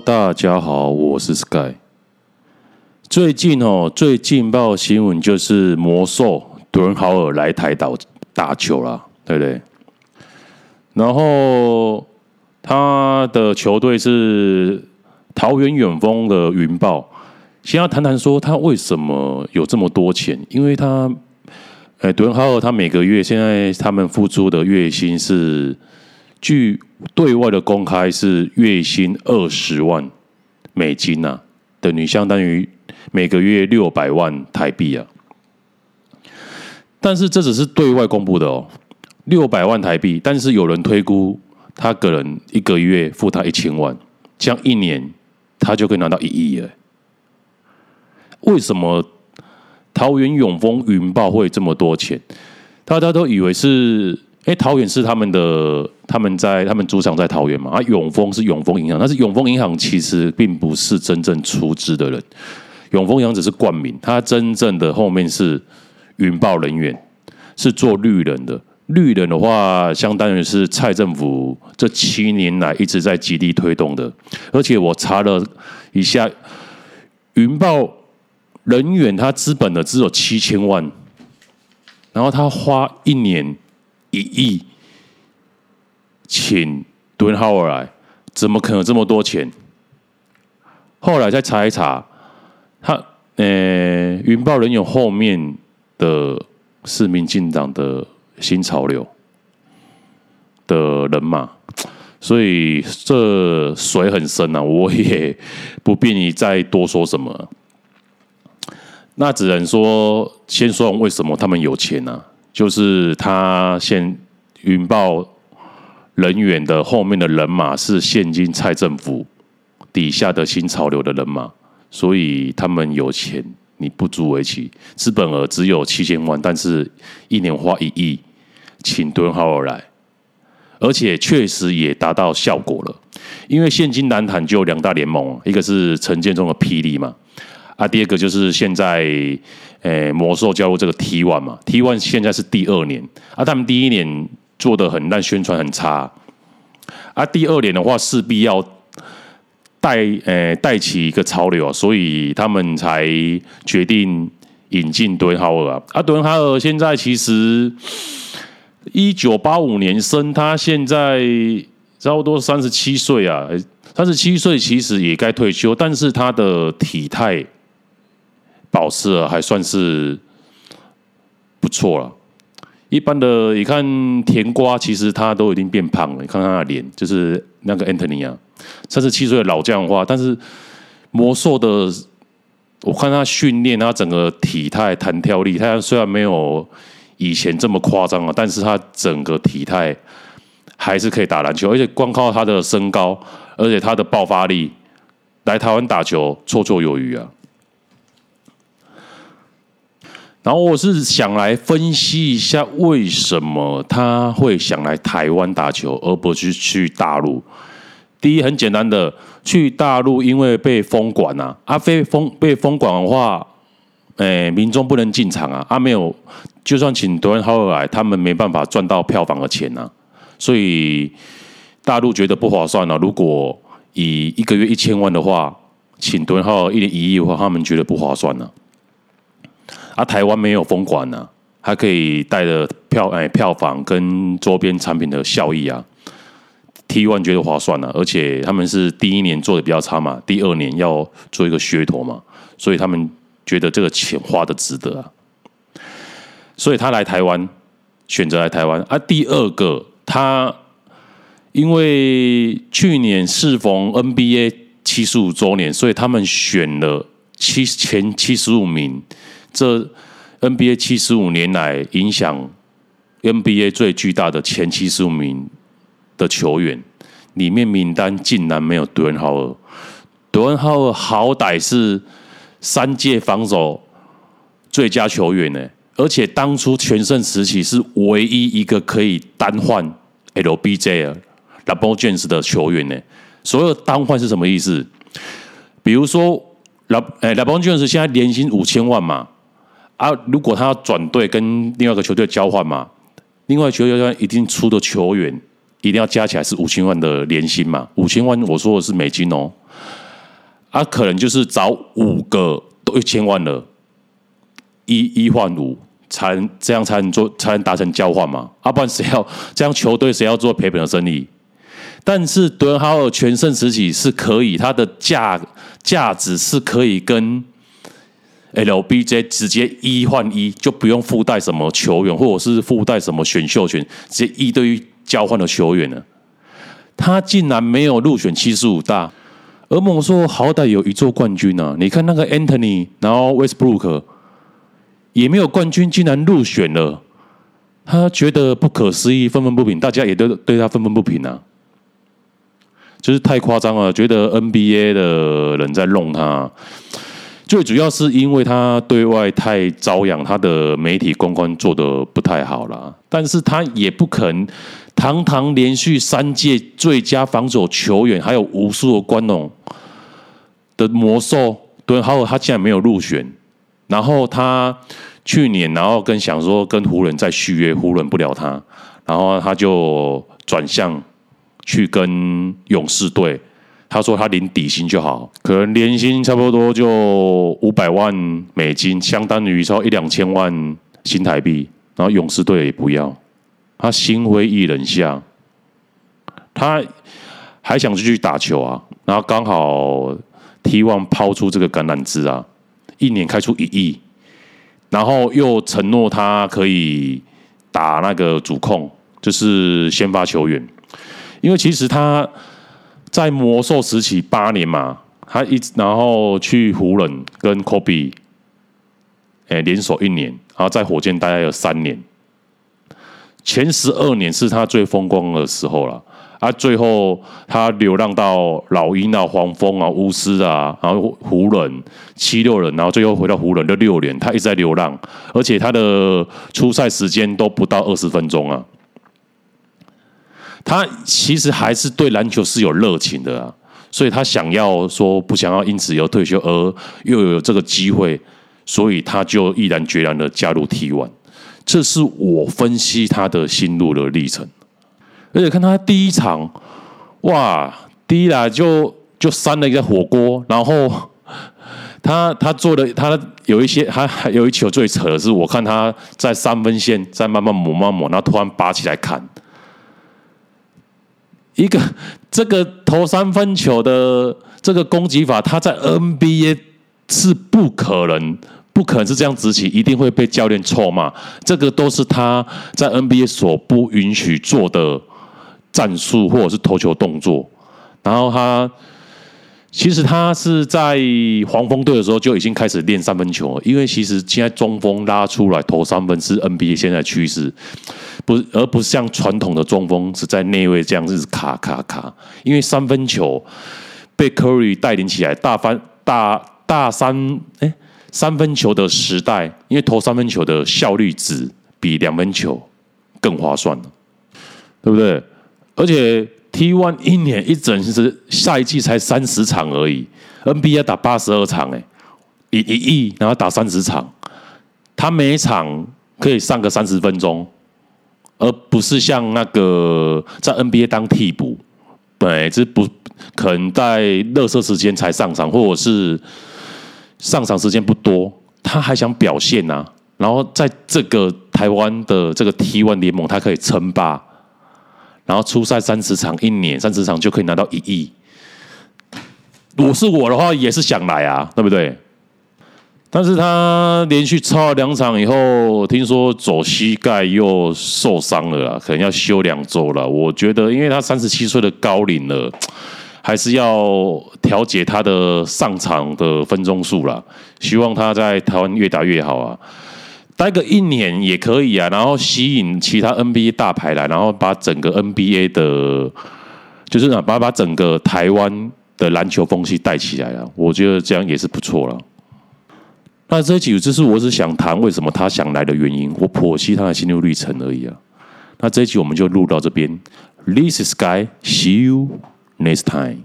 大家好，我是 Sky。最近哦，最劲爆新闻就是魔兽敦豪尔来台岛打球了，对不对？然后他的球队是桃园远峰的云豹。先要谈谈说他为什么有这么多钱？因为他，哎，敦豪尔他每个月现在他们付出的月薪是。据对外的公开是月薪二十万美金呐、啊，等于相当于每个月六百万台币啊。但是这只是对外公布的哦，六百万台币。但是有人推估他个人一个月付他一千万，这样一年他就可以拿到一亿了。为什么桃园永丰云豹会这么多钱？大家都以为是。哎，桃园是他们的，他们在他们主场在桃园嘛。啊，永丰是永丰银行，但是永丰银行其实并不是真正出资的人，永丰银行只是冠名，他真正的后面是云豹人员，是做绿人的。绿人的话，相当于是蔡政府这七年来一直在极力推动的。而且我查了一下，云豹人员他资本的只有七千万，然后他花一年。一亿，请敦豪尔来，怎么可能这么多钱？后来再查一查，他呃，云豹人有后面的是民进党的新潮流的人马，所以这水很深呐、啊，我也不便于再多说什么。那只能说，先说为什么他们有钱呢、啊？就是他现云豹人员的后面的人马是现今蔡政府底下的新潮流的人马，所以他们有钱，你不足为奇。资本额只有七千万，但是一年花一亿，请敦豪尔来，而且确实也达到效果了。因为现今篮坛就两大联盟，一个是陈建中的霹雳嘛，啊，第二个就是现在。诶，魔兽加入这个 T one 嘛，T one 现在是第二年啊，他们第一年做的很烂，宣传很差啊，第二年的话势必要带呃带起一个潮流，所以他们才决定引进敦豪尔啊。啊，敦豪尔现在其实一九八五年生，他现在差不多三十七岁啊，三十七岁其实也该退休，但是他的体态。保持还算是不错了。一般的，你看甜瓜，其实他都已经变胖了。你看他的脸，就是那个 Anthony 啊，三十七岁的老将的话，但是魔兽的，我看他训练，他整个体态、弹跳力，他虽然没有以前这么夸张啊，但是他整个体态还是可以打篮球，而且光靠他的身高，而且他的爆发力，来台湾打球绰绰有余啊。然后我是想来分析一下，为什么他会想来台湾打球，而不是去大陆。第一，很简单的，去大陆因为被封管啊，啊，被封被封管的话，诶，民众不能进场啊，啊，没有，就算请敦豪尔来，他们没办法赚到票房的钱呐、啊，所以大陆觉得不划算了、啊。如果以一个月一千万的话，请敦豪尔一年一亿的话，他们觉得不划算了、啊。台湾没有封馆呢，还可以带着票哎票房跟周边产品的效益啊，T one 觉得划算了，而且他们是第一年做的比较差嘛，第二年要做一个噱头嘛，所以他们觉得这个钱花的值得啊，所以他来台湾选择来台湾啊。第二个，他因为去年适逢 NBA 七十五周年，所以他们选了七前七十五名。这 NBA 七十五年来影响 NBA 最巨大的前七十五名的球员，里面名单竟然没有敦豪尔。敦豪尔好歹是三届防守最佳球员呢，而且当初全盛时期是唯一一个可以单换 LBJ、LeBron James 的球员呢。所有单换是什么意思？比如说 Le 诶 LeBron James 现在年薪五千万嘛。啊，如果他要转队跟另外一个球队交换嘛，另外球队一定出的球员一定要加起来是五千万的年薪嘛？五千万我说的是美金哦，啊，可能就是找五个都一千万了，一一换五，才这样才能做，才能达成交换嘛？啊，不然谁要这样球队谁要做赔本的生意？但是德伦豪尔全盛时期是可以，它的价价值是可以跟 LBJ 直接一换一，就不用附带什么球员，或者是附带什么选秀权，直接一对一交换的球员呢？他竟然没有入选七十五大，而猛说好歹有一座冠军啊！你看那个 Anthony，然后 Westbrook 也没有冠军，竟然入选了，他觉得不可思议，愤愤不平，大家也都对他愤愤不平啊。就是太夸张了，觉得 NBA 的人在弄他。最主要是因为他对外太招扬，他的媒体公关做的不太好了。但是他也不肯堂堂连续三届最佳防守球员，还有无数的观众的魔兽，对，还有他竟然没有入选。然后他去年，然后跟想说跟湖人再续约，湖人不了他，然后他就转向。去跟勇士队，他说他领底薪就好，可能年薪差不多就五百万美金，相当于超一两千万新台币。然后勇士队也不要，他心灰意冷下，他还想继续打球啊。然后刚好 T1 抛出这个橄榄枝啊，一年开出一亿，然后又承诺他可以打那个主控，就是先发球员。因为其实他在魔兽时期八年嘛，他一直然后去湖人跟科比，哎联手一年，然后在火箭待了有三年，前十二年是他最风光的时候了，啊，最后他流浪到老鹰啊、黄蜂啊、巫师啊，然后湖人七六人，然后最后回到湖人的六年，他一直在流浪，而且他的出赛时间都不到二十分钟啊。他其实还是对篮球是有热情的啊，所以他想要说不想要因此而退休，而又有这个机会，所以他就毅然决然的加入 T one，。这是我分析他的心路的历程。而且看他第一场，哇，第一来就就扇了一个火锅，然后 他他做的他有一些，他还有一球最扯的是，我看他在三分线在慢慢抹慢慢抹，然后突然拔起来砍。一个这个投三分球的这个攻击法，他在 NBA 是不可能，不可能是这样执行，一定会被教练臭骂。这个都是他在 NBA 所不允许做的战术或者是投球动作，然后他。其实他是在黄蜂队的时候就已经开始练三分球了，因为其实现在中锋拉出来投三分是 NBA 现在趋势，不，而不是像传统的中锋是在内位这样子卡卡卡。因为三分球被 Curry 带领起来，大翻大大三哎三分球的时代，因为投三分球的效率值比两分球更划算，对不对？而且。T one 一年一整就是赛季才三十场而已，NBA 打八十二场，哎，一一亿，然后打三十场，他每一场可以上个三十分钟，而不是像那个在 NBA 当替补，对，这不可能在垃圾时间才上场，或者是上场时间不多，他还想表现啊，然后在这个台湾的这个 T one 联盟，他可以称霸。然后出赛三十场，一年三十场就可以拿到一亿。我是我的话，也是想来啊，对不对？但是他连续超了两场以后，听说左膝盖又受伤了，可能要休两周了。我觉得，因为他三十七岁的高龄了，还是要调节他的上场的分钟数了。希望他在台湾越打越好啊。待个一年也可以啊，然后吸引其他 NBA 大牌来，然后把整个 NBA 的，就是把把整个台湾的篮球风气带起来了。我觉得这样也是不错了。那这几个就是我只想谈为什么他想来的原因，我剖析他的心路历程而已啊。那这一集我们就录到这边。This is Sky. See you next time。